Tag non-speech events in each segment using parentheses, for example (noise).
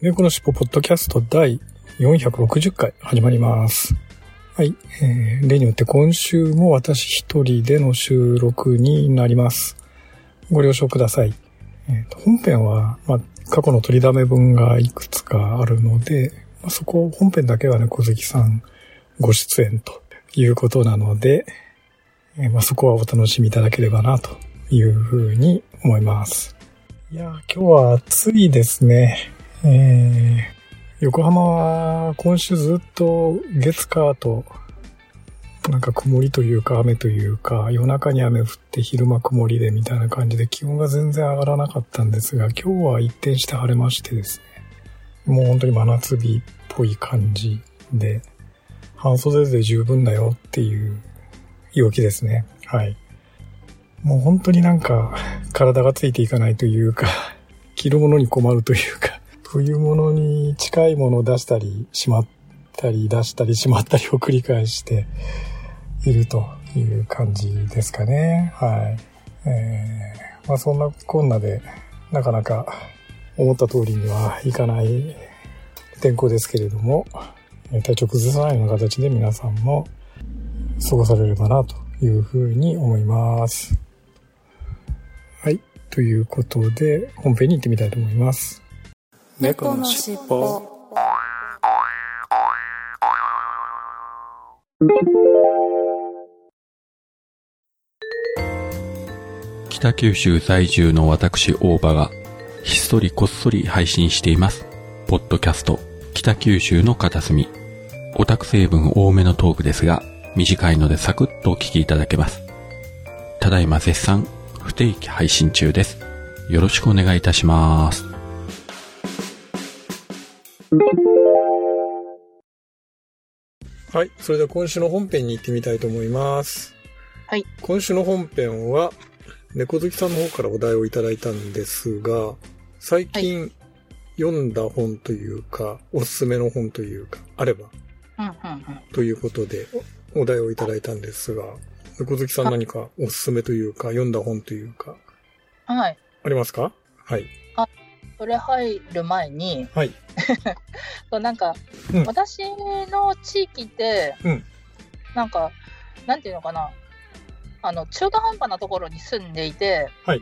猫のしっぽポッドキャスト第460回始まります。はい。えー例によって今週も私一人での収録になります。ご了承ください。えー本編は、まあ、過去の取りだめ分がいくつかあるので、まあ、そこ、本編だけはね、小関さんご出演ということなので、えーまあ、そこはお楽しみいただければな、というふうに思います。いや、今日は暑いですね。えー横浜は今週ずっと月火となんか曇りというか雨というか夜中に雨降って昼間曇りでみたいな感じで気温が全然上がらなかったんですが今日は一転して晴れましてですね。もう本当に真夏日っぽい感じで半袖で十分だよっていう陽気ですね。はい。もう本当になんか体がついていかないというか着るものに困るというか冬物に近いものを出したりしまったり出したりしまったりを繰り返しているという感じですかね。はい。えー、まあそんなこんなでなかなか思った通りにはいかない天候ですけれども、体調崩さないような形で皆さんも過ごされればなというふうに思います。はい。ということで本編に行ってみたいと思います。猫のしっぽ北九州在住の私大場がひっそりこっそり配信しています。ポッドキャスト北九州の片隅。オタク成分多めのトークですが、短いのでサクッとお聞きいただけます。ただいま絶賛不定期配信中です。よろしくお願いいたします。はい。それでは今週の本編に行ってみたいと思います。はい。今週の本編は、猫好きさんの方からお題をいただいたんですが、最近読んだ本というか、おすすめの本というか、あれば、うんうんうん。ということで、おお題をいただいたんですが、猫好きさん何かおすすめというか、読んだ本というか、はい。ありますか？はい。それ入る前に、はい。(laughs) そうなんか、うん私の地域って、うんなんか、なんていうのかな、あの、中途半端なところに住んでいて、はい。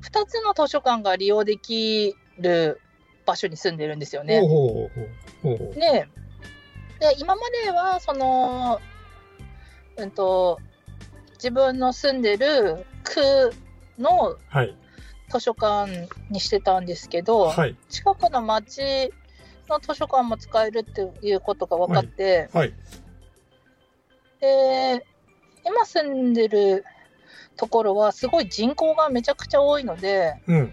2つの図書館が利用できる場所に住んでるんですよね。で、で今までは、その、うんと、自分の住んでる区のはい。図書館にしてたんですけど、はい。近くの町の図書館も使えるっていうことが分かって、はい。で今住んでるところはすごい人口がめちゃくちゃ多いのでうん。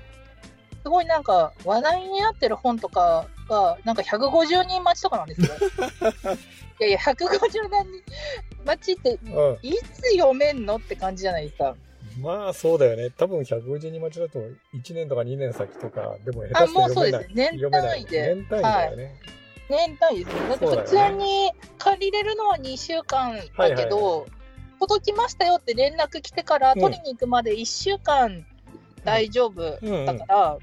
すごいなんか話題になってる本とかがなんか150人待ちとかなんですよ。(laughs) いやいや150何人待ちってあいつ読めんのって感じじゃないですか。まあそうだよね。多分150人待ちだと1年とか2年先とか、でも下あ手してもうそう読めない。です年単位で年単位だよね。年単位ですね。だって普通に借りれるのは2週間だけど、はいはい届きましたよって連絡来てからうん取りに行くまで1週間大丈夫だから、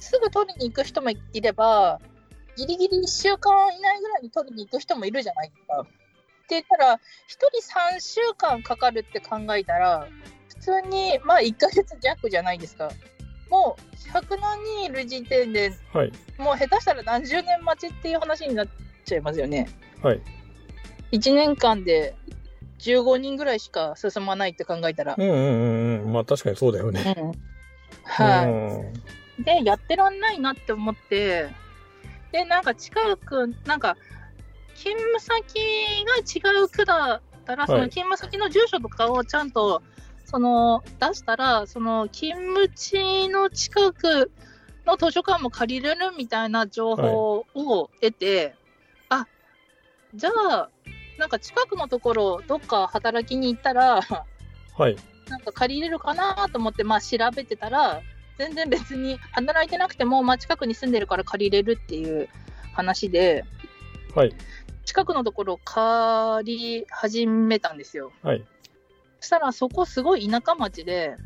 すぐ取りに行く人もいれば、ギリギリ1週間以内ぐらいに取りに行く人もいるじゃないですか。って言ったら、1人3週間かかるって考えたら、普通に、まあ1ヶ月弱じゃないですか。もう100何人いる時点ではい。もう下手したら何十年待ちっていう話になっちゃいますよね。はい。1年間で15人ぐらいしか進まないって考えたら。うんうんうんうん。まあ確かにそうだよね。うんはうんい。で、やってらんないなって思って、で、なんか近く、なんか、勤務先が違う区だったら、そのはい勤務先の住所とかをちゃんと、その、出したら、その、勤務地の近くの図書館も借りれるみたいな情報を得て、あじゃあ、なんか近くのところ、どっか働きに行ったら、はい。なんか借りれるかなと思って、まあ調べてたら、全然別に働いてなくても、まあ近くに住んでるから借りれるっていう話で、はい。近くのところ借り始めたんですよ。はい。そしたらそこすごい田舎町で、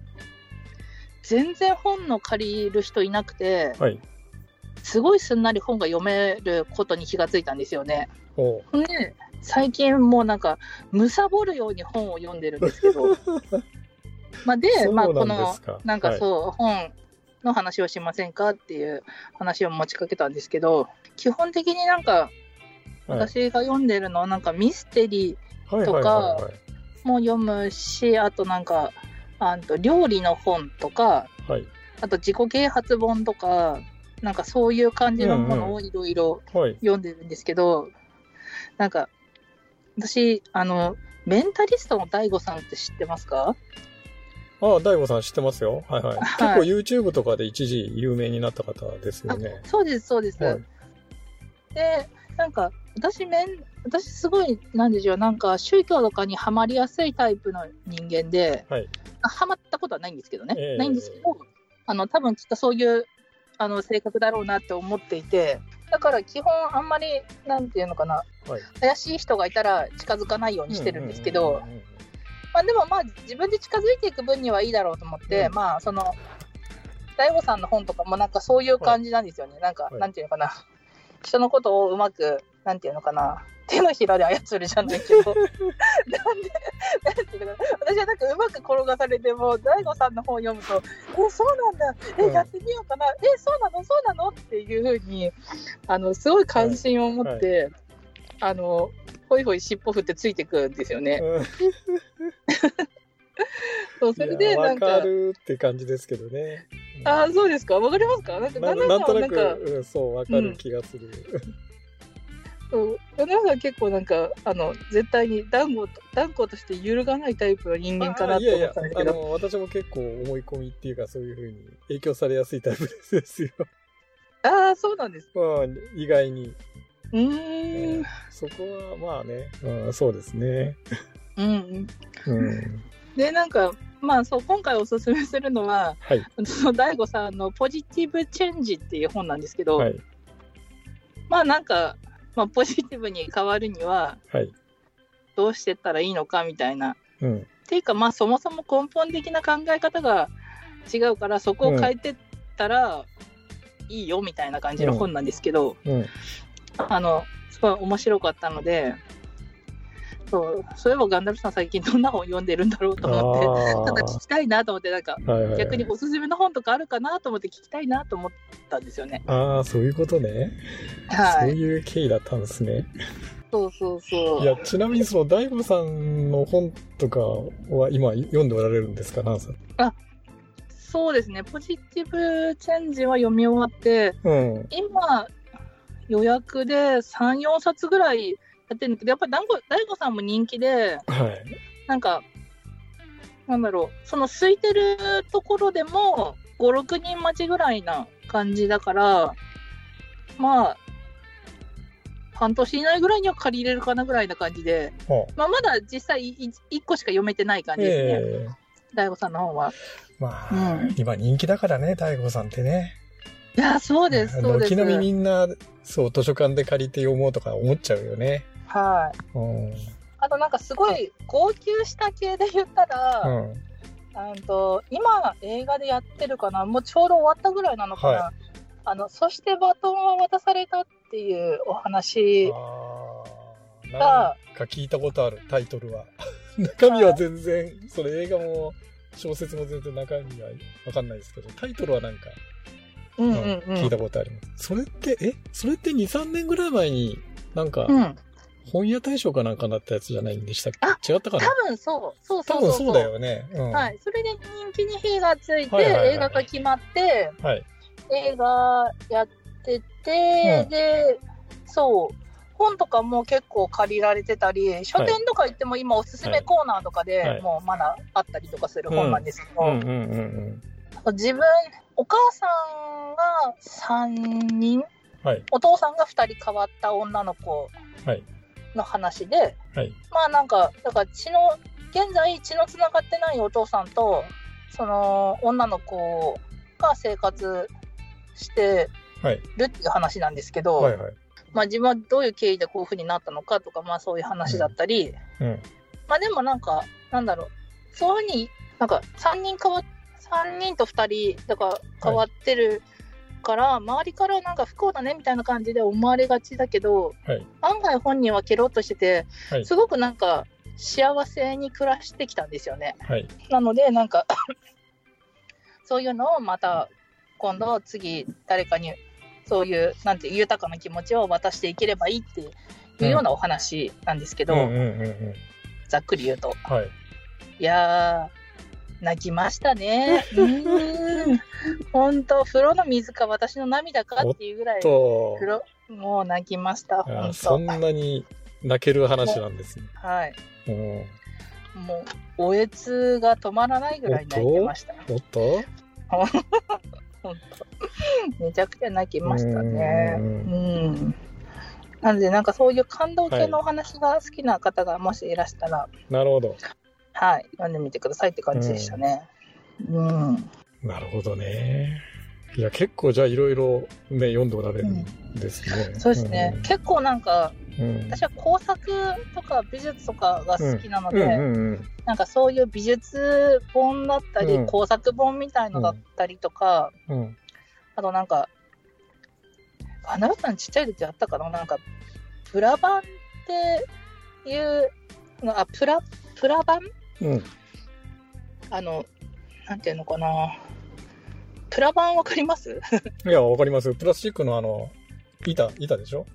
全然本の借りる人いなくて、はい。すごいすんなり本が読めることに気がついたんですよね。で、最近もうなんか、むさぼるように本を読んでるんですけど、(laughs) まあで、まあこのなんか、そう、本の話をしませんかっていう話を持ちかけたんですけど、基本的になんか、はい。私が読んでるのはなんかミステリはいとかはいはいーも読むし、あとなんか、あと料理の本とか、はい。あと自己啓発本とか、なんかそういう感じのものをいろいろはい。読んでるんですけど、なんか、私、あの、メンタリストの DAIGO さんって知ってますか？ああ、大悟さん知ってますよ。はいはい。はい結構 YouTube とかで一時有名になった方ですよね。そうです、そうです。はい。で、なんか、私めん、私すごい、なんでしょう、なんか宗教とかにはまりやすいタイプの人間で、はい。あはまったことはないんですけどね、ええないんですけど、あの、多分きっとそういう、あの、性格だろうなって思っていて、だから基本あんまり、なんていうのかな、はい。怪しい人がいたら近づかないようにしてるんですけど、でもまあ自分で近づいていく分にはいいだろうと思って、うんまあその、大悟さんの本とかもなんかそういう感じなんですよね。なんか、はいなんていうのかな。人のことをうまく、なんていうのかな。手のひらで操るじゃないけど。(laughs) なんで、なんていうのかな。私はなんかうまく転がされても、大悟さんの本を読むと、え、そうなんだ。え、うんやってみようかな。え、そうなの？そうなの？っていうふうに、あの、すごい関心を持って、あの、ほいほい尻尾振ってついてくんですよね。うん (laughs) そう、それでなんか、かるって感じですけどね。ああ、そうですか？わかりますか？なんか、なんとなく、うん、そう、わかる気がする。そう旦那さんは結構なんか、あの、絶対に断固と、断固として揺るがないタイプの人間かなとあいやいや思ったんです、けど。あの、私も結構思い込みっていうか、そういうふうに影響されやすいタイプですよ。(laughs) ああ、そうなんです。まあ、意外に。うーん。そこは、まあね、うん、そうですね。うん。うん。で、なんか、まあそう、今回おすすめするのは、はい。その大悟さんのポジティブチェンジっていう本なんですけど、はい。まあなんか、まあポジティブに変わるには、はい。どうしてったらいいのかみたいな。うん。っていうか、まあそもそも根本的な考え方が違うから、そこを変えてったらいいよみたいな感じの本なんですけど、うん。あの、すごい面白かったので、そう、そういえばガンダルさん最近どんな本読んでるんだろうと思って、あただ聞きたいなと思って、なんか、あ、はいはいはい逆におすすめの本とかあるかなと思って聞きたいなと思ったんですよね。ああ、そういうことね。そうはい。いう経緯だったんですね。そうそうそう。いや、ちなみにその、大悟さんの本とかは今読んでおられるんですかナンさん？そうですね。ポジティブチェンジは読み終わって、うん。今、予約で3、4冊ぐらいやってるんだけど、やっぱり大悟さんも人気で、はい。なんか、なんだろう、その空いてるところでも、5、6人待ちぐらいな感じだから、まあ、半年以内ぐらいには借りれるかなぐらいな感じで、はまあ、まだ実際1個しか読めてない感じですね、ええ大悟さんの本は。まあ、うん今人気だからね、大悟さんってね。いや、そうです、そうです。軒並みみんな、そう、図書館で借りて読もうとか思っちゃうよね。はい。うん。あとなんかすごい号泣した系で言ったら、うん。あの今映画でやってるかな、もうちょうど終わったぐらいなのかな。はあの、そしてバトンは渡されたっていうお話が、か聞いたことある、タイトルは。(laughs) 中身は全然、それ映画も小説も全然中身はわかんないですけど、タイトルはなんか、うんうんうんうん。聞いたことあります。それって、え？それって2、3年ぐらい前に、なんか、うん。本屋大賞かなんかなったやつじゃないんでしたっあけ違ったかな？多分そう。そうそうそう多分そうだ。よね。うん。はい。それで人気に火がついて、はいはいはい映画が決まって、はい。映画やってて、うんで、そう。本とかも結構借りられてたり、書店とか行っても今おすすめコーナーとかはいでもうまだあったりとかする本なんですけど、自分、お母さんが3人、はい。お父さんが2人変わった女の子はい。の話で、はい。まあなんか、だから血の、現在血のつながってないお父さんと、その女の子が生活してはい。るっていう話なんですけど、はい。はい。まあ自分はどういう経緯でこういう風になったのかとか、まあそういう話だったり、うん。まあでもなんか、なんだろう、そういうふうに、なんか3人変わっ、3人と2人、だから変わってるから、周りからなんか不幸だねみたいな感じで思われがちだけど、はい。案外本人はケロッとしてて、はいすごくなんか幸せに暮らしてきたんですよね。はい。なので、なんか、(coughs) そういうのをまた今度次誰かにそういうなんて豊かな気持ちを渡していければいいっていうようなお話なんですけど。ざっくり言うと。はい。いやー、泣きましたね。(laughs) うーん。ほんと、風呂の水か私の涙かっていうぐらい、と風、呂、もう泣きました、そんなに泣ける話なんですね。はい。うん。もう、おえつが止まらないぐらい泣いてました。おっと？ほんと？(laughs) めちゃくちゃ泣きましたね。ううんん。なんで、なんかそういう感動系のお話が好きな方がもしいらしたら、なるほど。はい、読んでみてくださいって感じでしたね。うん。なるほどね。いや、結構じゃあいろいろね、読んでおられるんですね。そうですね。結構なんか、うん。私は工作とか美術とかが好きなので、うんうんうん。なんかそういう美術本だったり、うん工作本みたいのだったりとか、うん。あとなんか、花田さんちっちゃい時あったかな？なんか、プラ版っていう、あ、プラ、プラ版？うん。あの、なんていうのかなプラ版わかります？(laughs) いや、わかります。プラスチックのあの、板、板でしょ？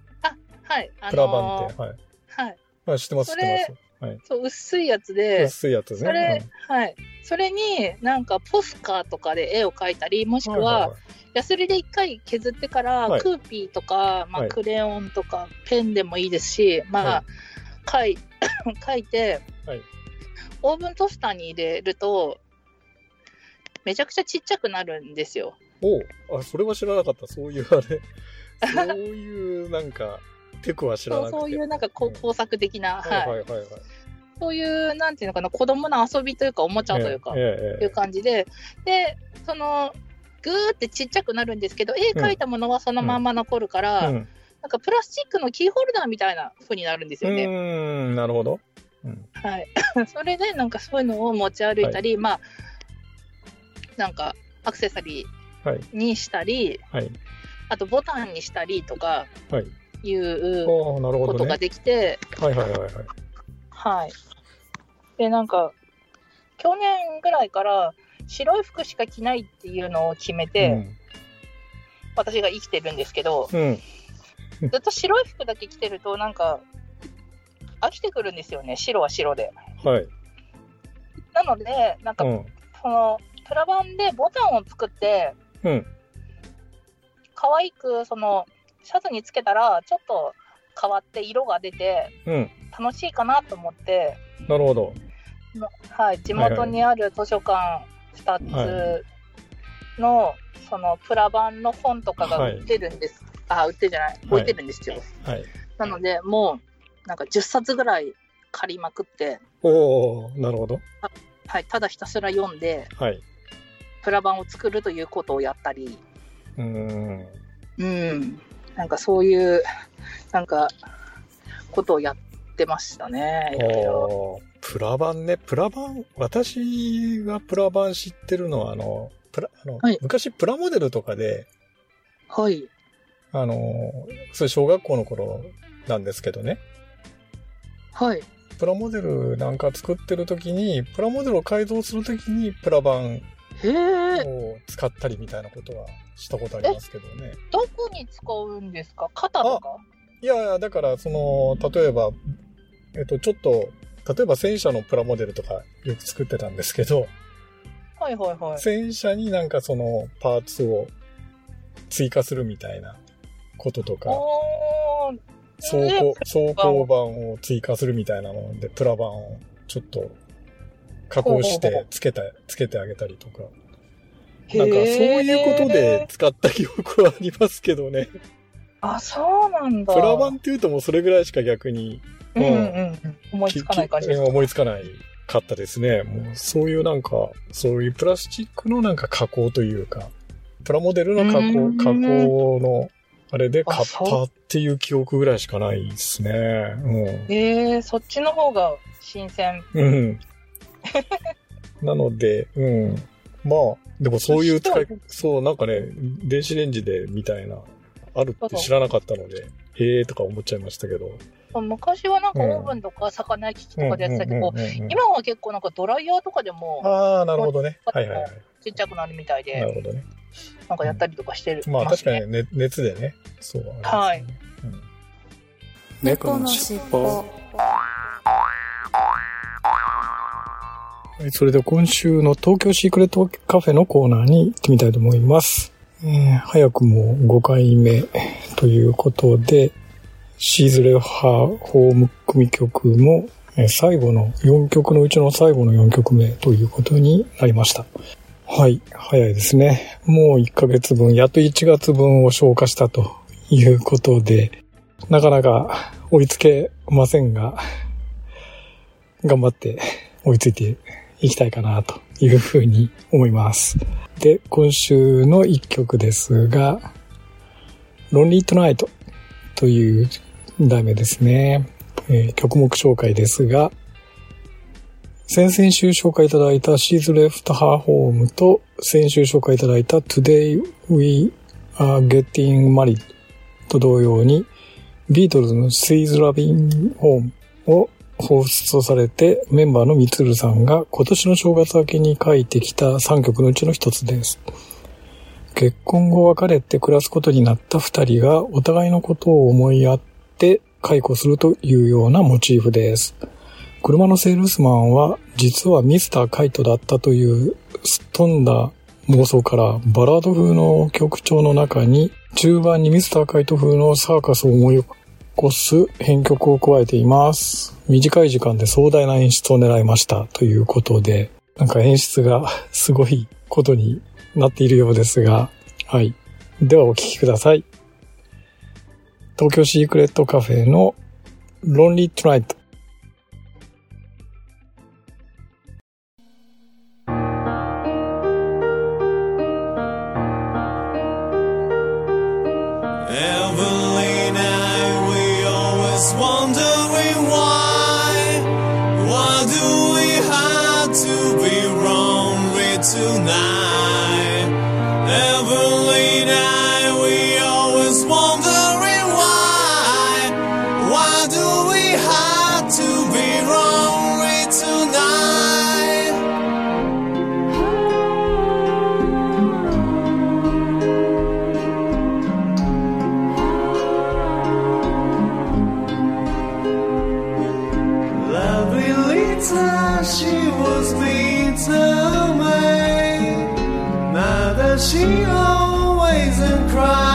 はい。あのープラ板って。はい。はい。はい、知ってます、知ってます。はい。そう、薄いやつで、薄いやつね。それ、はい。それになんかポスカーとかで絵を描いたり、もしうんくは、ヤスリで一回削ってから、はいクーピーとか、まあ、はいクレヨンとか、ペンでもいいですし、まはあ、描い描 (coughs) いて、はいオーブントースターに入れると、めちゃくちゃちっちゃくなるんですよ。おうあ、それは知らなかった。そういうあれ。そういうなんか、テクは知らな。そうそういうなんかこうん工作的な、はいはいはいはいはい。そういう、なんていうのかな、子供の遊びというか、おもちゃというか、ええええいう感じで、で、その、ぐーってちっちゃくなるんですけど、絵描いたものはそのまんま残るから、うん。なんかプラスチックのキーホルダーみたいな風になるんですうよね。なるほど。うん。はい。(laughs) それで、なんかそういうのを持ち歩いたり、まあ、なんかアクセサリはい。ーにしたり、はい。あとボタンにしたりとかはい。いう。ことができて、はいはいはいはい。はい。で、なんか、去年ぐらいから白い服しか着ないっていうのを決めて、私が生きてるんですけど、うん。うん。ずっと白い服だけ着てると、なんか、飽きてくるんですよね、白は白で。はい。なので、なんか、うん。その、プラ板でボタンを作って、うん。可愛く、その、シャツにつけたら、ちょっと変わって色が出て、うん。楽しいかなと思って、なるほど。はい、地元にある図書館2つの、そのプラ版の本とかが売ってるんです。あ、売ってるじゃない、置いてるんですよ。はい。なので、もう、なんか10冊ぐらい借りまくって、おおなるほど。はい、ただひたすら読んで、はい。プラ版を作るということをやったり、うーん。うん、なんかそういう、なんか、ことをやってましたね。いろいプラ版ね。プラ版、私がプラ版知ってるのは、あの、プラ、あの、はい昔プラモデルとかで、はい。あの、それ小学校の頃なんですけどね。はい。プラモデルなんか作ってる時に、プラモデルを改造する時にプラ版を使ったりみたいなことはしたことありますけどね。どこに使うんですか？肩とか？いやいや、だから、その、例えば、えっと、ちょっと、例えば戦車のプラモデルとかよく作ってたんですけど、はいはいはい。戦車になんかそのパーツを追加するみたいなこととか、走行、走行板を追加するみたいなので、プラ板をちょっと加工してつけた、つけてあげたりとか、なんかそういうことで使った記憶はありますけどね。あ、そうなんだ。プラ板っていうともうそれぐらいしか逆に、うんうんうん。思いつかない感じです思いつかないかったですね。もうそういうなんか、そういうプラスチックのなんか加工というか、プラモデルの加工、うん加工の、あれで買ったっていう記憶ぐらいしかないですね。ええそっちの方が新鮮。うん。うん。なので、うん。まあ、でもそういう使いそう、なんかね、電子レンジでみたいな、あるって知らなかったので、へえーとか思っちゃいましたけど。昔はなんかうんオーブンとか魚焼き器とかでやってたけど、今は結構なんかドライヤーとかでもああ、なるほどね。はいはいはい。ちっちゃくなるみたいで、なるほどね。なんかやったりとかしてる。まあ確かに、ね、熱でね。そう、はいあれですよね。うん猫のしっぽはい、それでは今週の東京シークレットカフェのコーナーに行ってみたいと思います。えー早くも5回目ということで、シーズレハホーム組曲も、最後の4曲のうちの最後の4曲目ということになりました。はい、早いですね。もう1ヶ月分、やっと1月分を消化したということで、なかなか追いつけませんが、頑張って追いついていきたいかなというふうに思います。で、今週の一曲ですが、Lonely Tonight という題名ですね。えー曲目紹介ですが、先々週紹介いただいた She's Left Her Home と先週紹介いただいた Today We Are Getting Married と同様にビートルズの She's Loving Home を放出されてメンバーのみつるさんが今年の正月明けに書いてきた3曲のうちの一つです。結婚後別れて暮らすことになった二人がお互いのことを思い合って解雇するというようなモチーフです。車のセールスマンは実はミスターカイトだったというすっ飛んだ妄想からバラード風の曲調の中に中盤にミスターカイト風のサーカスを思い起こす編曲を加えています。短い時間で壮大な演出を狙いましたということで、なんか演出が (laughs) すごいことになっているようですが、はい。ではお聴きください。東京シークレットカフェのロンリートライト she always and?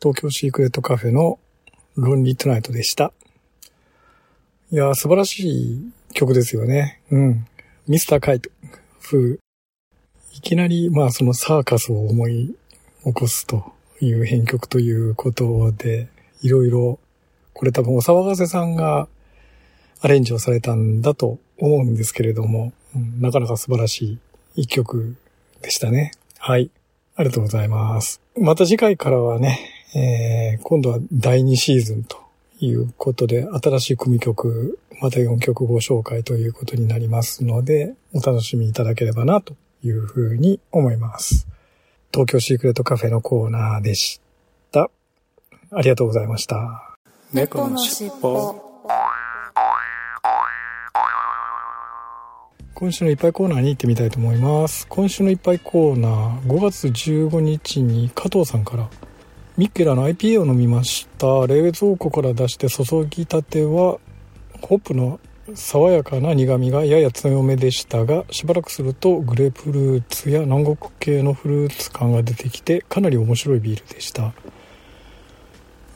東京シークレットカフェのロンリートナイトでした。いやー、素晴らしい曲ですよね。うん。ミスターカイト風。いきなり、まあそのサーカスを思い起こすという編曲ということで、いろいろ、これ多分お騒がせさんがアレンジをされたんだと思うんですけれども、うんなかなか素晴らしい一曲でしたね。はい。ありがとうございます。また次回からはね、えー今度は第2シーズンということで、新しい組曲、また4曲ご紹介ということになりますので、お楽しみいただければなというふうに思います。東京シークレットカフェのコーナーでした。ありがとうございました。猫のしっぽ今週のいっぱいコーナーに行ってみたいと思います。今週のいっぱいコーナー、5月15日に加藤さんから、ミッケラの IPA を飲みました。冷蔵庫から出して注ぎたては、ホップの爽やかな苦味がやや強めでしたが、しばらくするとグレープフルーツや南国系のフルーツ感が出てきて、かなり面白いビールでした。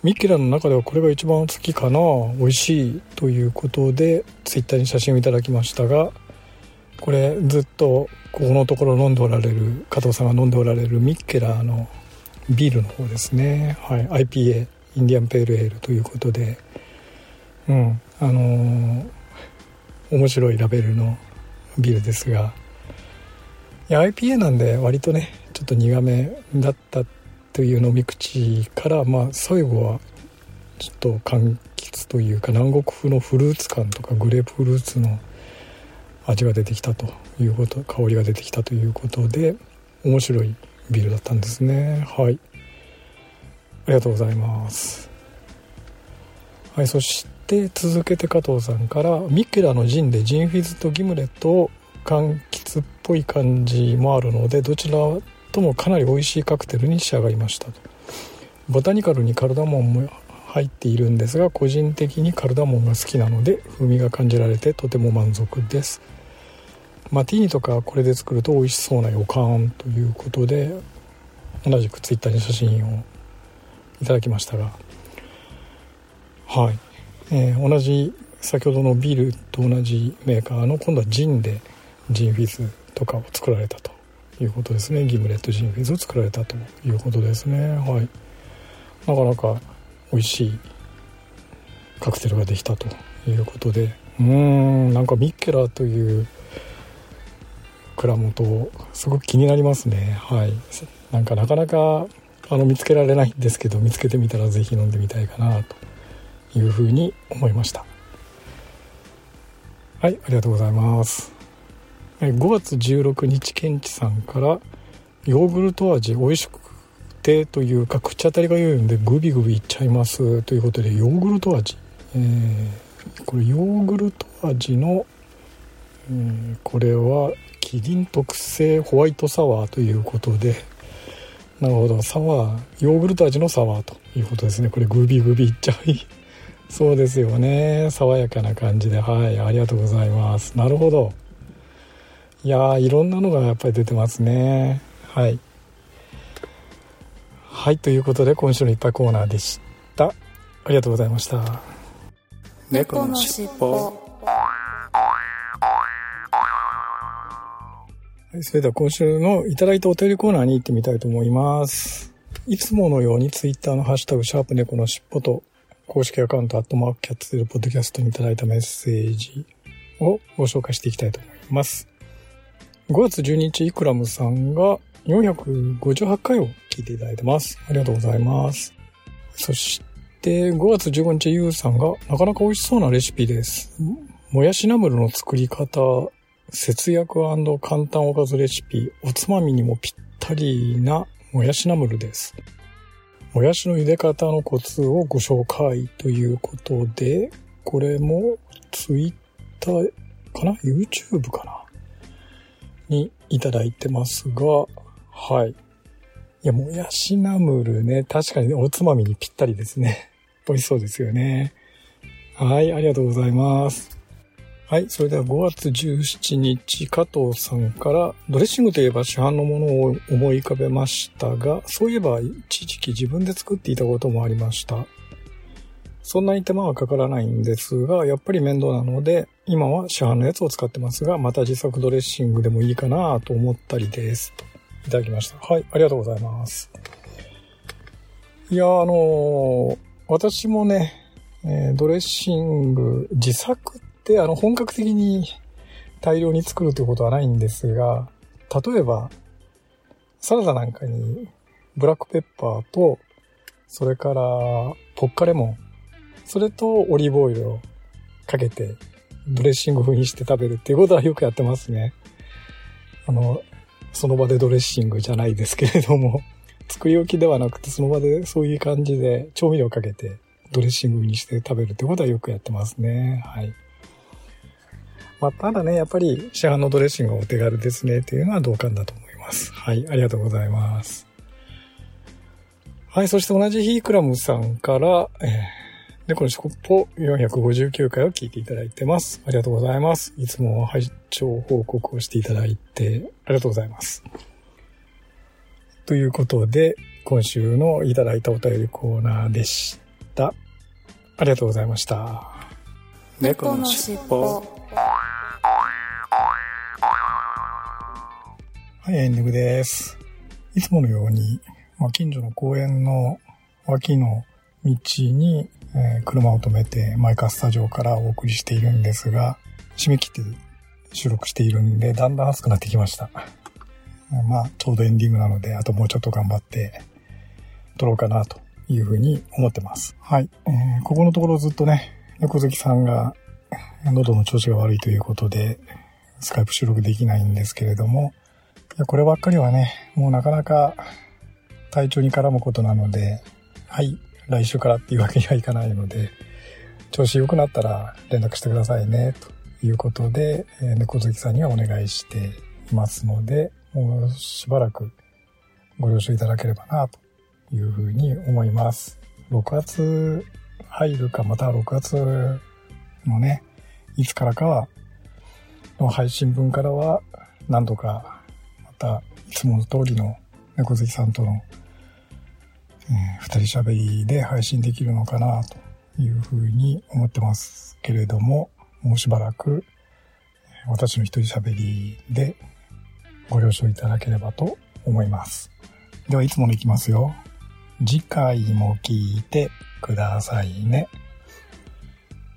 ミッケラの中ではこれが一番好きかな美味しいということで、ツイッターに写真をいただきましたが、これずっとここのところ飲んでおられる加藤さんが飲んでおられるミッケラのビールの方ですね、はい、IPA インディアンペールエールということで。うん。あのー面白いラベルのビールですが。いや IPA なんで割とねちょっと苦めだったという飲み口からまあ最後はちょっと柑橘というか南国風のフルーツ感とかグレープフルーツの味が出てきたということ香りが出てきたということで面白いビールだったんですね。はい。ありがとうございます。はいそして続けて加藤さんからミケラのジンでジンフィズとギムレットを柑橘っぽい感じもあるのでどちらともかなり美味しいカクテルに仕上がりましたと。ボタニカルにカルダモンも入っているんですが個人的にカルダモンが好きなので風味が感じられてとても満足です。マティーニとかこれで作ると美味しそうな予感ということで同じくツイッターに写真をいただきましたがはい、えー同じ先ほどのビールと同じメーカーの今度はジンでジンフィズとかを作られたということですね。ギムレットジンフィズを作られたということですね。はい。なかなか美味しいカクテルができたということで。うーんなんかミッケラーという蔵元すごく気になりますね。はい。なんかなかなかあの見つけられないんですけど見つけてみたらぜひ飲んでみたいかなというふうに思いました。はいありがとうございます。5月16日ケンチさんからヨーグルト味美味しくてというか口当たりが良いのでグビグビいっちゃいます。ということでヨーグルト味、えーこれヨーグルト味の、えーこれはキリン特製ホワイトサワーということでなるほど。サワーヨーグルト味のサワーということですね。これグビグビいっちゃい。(laughs) そうですよね。爽やかな感じで。はい。ありがとうございます。なるほど。いやいろんなのがやっぱり出てますね。はい。はいということで今週のいっぱいコーナーでした。ありがとうございました。猫のしっぽ。はい、それでは今週のいただいたお便りコーナーに行ってみたいと思います。いつものようにツイッターのハッシュタグ、シャープ猫のしっぽと、公式アカウント、アットマークキャッツゼルポッドキャストにいただいたメッセージをご紹介していきたいと思います。5月12日、イクラムさんが458回を聞いていただいてます。ありがとうございます。そして、5月15日、ユウさんがなかなか美味しそうなレシピです。もやしナムルの作り方、節約簡単おかずレシピ、おつまみにもぴったりなもやしナムルです。もやしの茹で方のコツをご紹介ということで、これもツイッターかな ?YouTube かな？にいただいてますが、はい。いや、もやしナムルね、確かにねおつまみにぴったりですね。美味しそうですよね。はい、ありがとうございます。はい、それでは5月17日、加藤さんから、ドレッシングといえば市販のものを思い浮かべましたが、そういえば一時期自分で作っていたこともありました。そんなに手間はかからないんですが、やっぱり面倒なので、今は市販のやつを使ってますが、また自作ドレッシングでもいいかなと思ったりです。といただきました。はい、ありがとうございます。いや、あのー私もね、えードレッシング、自作っあの本格的に大量に作るということはないんですが、例えば、サラダなんかにブラックペッパーと、それからポッカレモン、それとオリーブオイルをかけてドレッシング風にして食べるっていうことはよくやってますね。あの、その場でドレッシングじゃないですけれども、作り置きではなくてその場でそういう感じで調味料かけてドレッシングにして食べるってことはよくやってますね。はい。まあ、ただね、やっぱり市販のドレッシングがお手軽ですねっていうのは同感だと思います。はい、ありがとうございます。はい、そして同じ日クラムさんから、えー、猫のしっぽ459回を聞いていただいてます。ありがとうございます。いつも拝聴報告をしていただいてありがとうございます。ということで、今週のいただいたお便りコーナーでした。ありがとうございました。猫のしっぽ。はい、エンディングです。いつものように、まあ、近所の公園の脇の道に、えー車を止めてマイカスタジオからお送りしているんですが、締め切って収録しているんで、だんだん暑くなってきました。まあ、ちょうどエンディングなので、あともうちょっと頑張って撮ろうかなというふうに思ってます。はい。えーここのところずっとね、猫好きさんが喉の調子が悪いということで、スカイプ収録できないんですけれども、こればっかりはね、もうなかなか体調に絡むことなので、はい、来週からっていうわけにはいかないので、調子良くなったら連絡してくださいね、ということで、えー猫好きさんにはお願いしていますので、もうしばらくご了承いただければな、というふうに思います。6月入るか、また6月のね、いつからかは、の配信分からは、何度かた、いつもの通りの猫好きさんとの、えー二人喋りで配信できるのかなというふうに思ってますけれども、もうしばらく私の一人喋りでご了承いただければと思います。では、いつものいきますよ。次回も聞いてくださいね。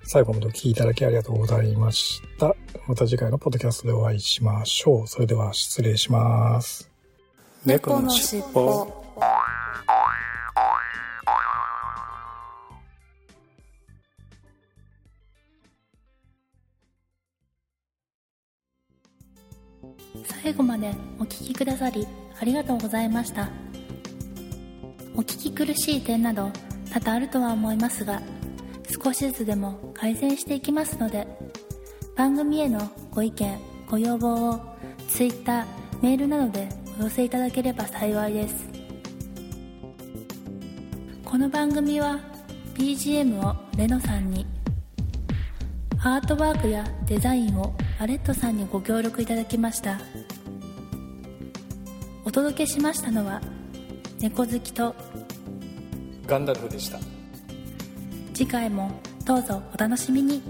最後までお聞きいただきありがとうございました。また次回のポッドキャストでお会いしましょう。それでは失礼します。猫のしっぽ。最後までお聞きくださりありがとうございましたお聞き苦しい点など多々あるとは思いますが少しずつでも改善していきますので番組へのご意見ご要望を Twitter メールなどでお寄せいただければ幸いですこの番組は BGM をレノさんにアートワークやデザインをアレットさんにご協力いただきましたお届けしましたのは猫好きとガンダルフでした。次回もどうぞお楽しみに。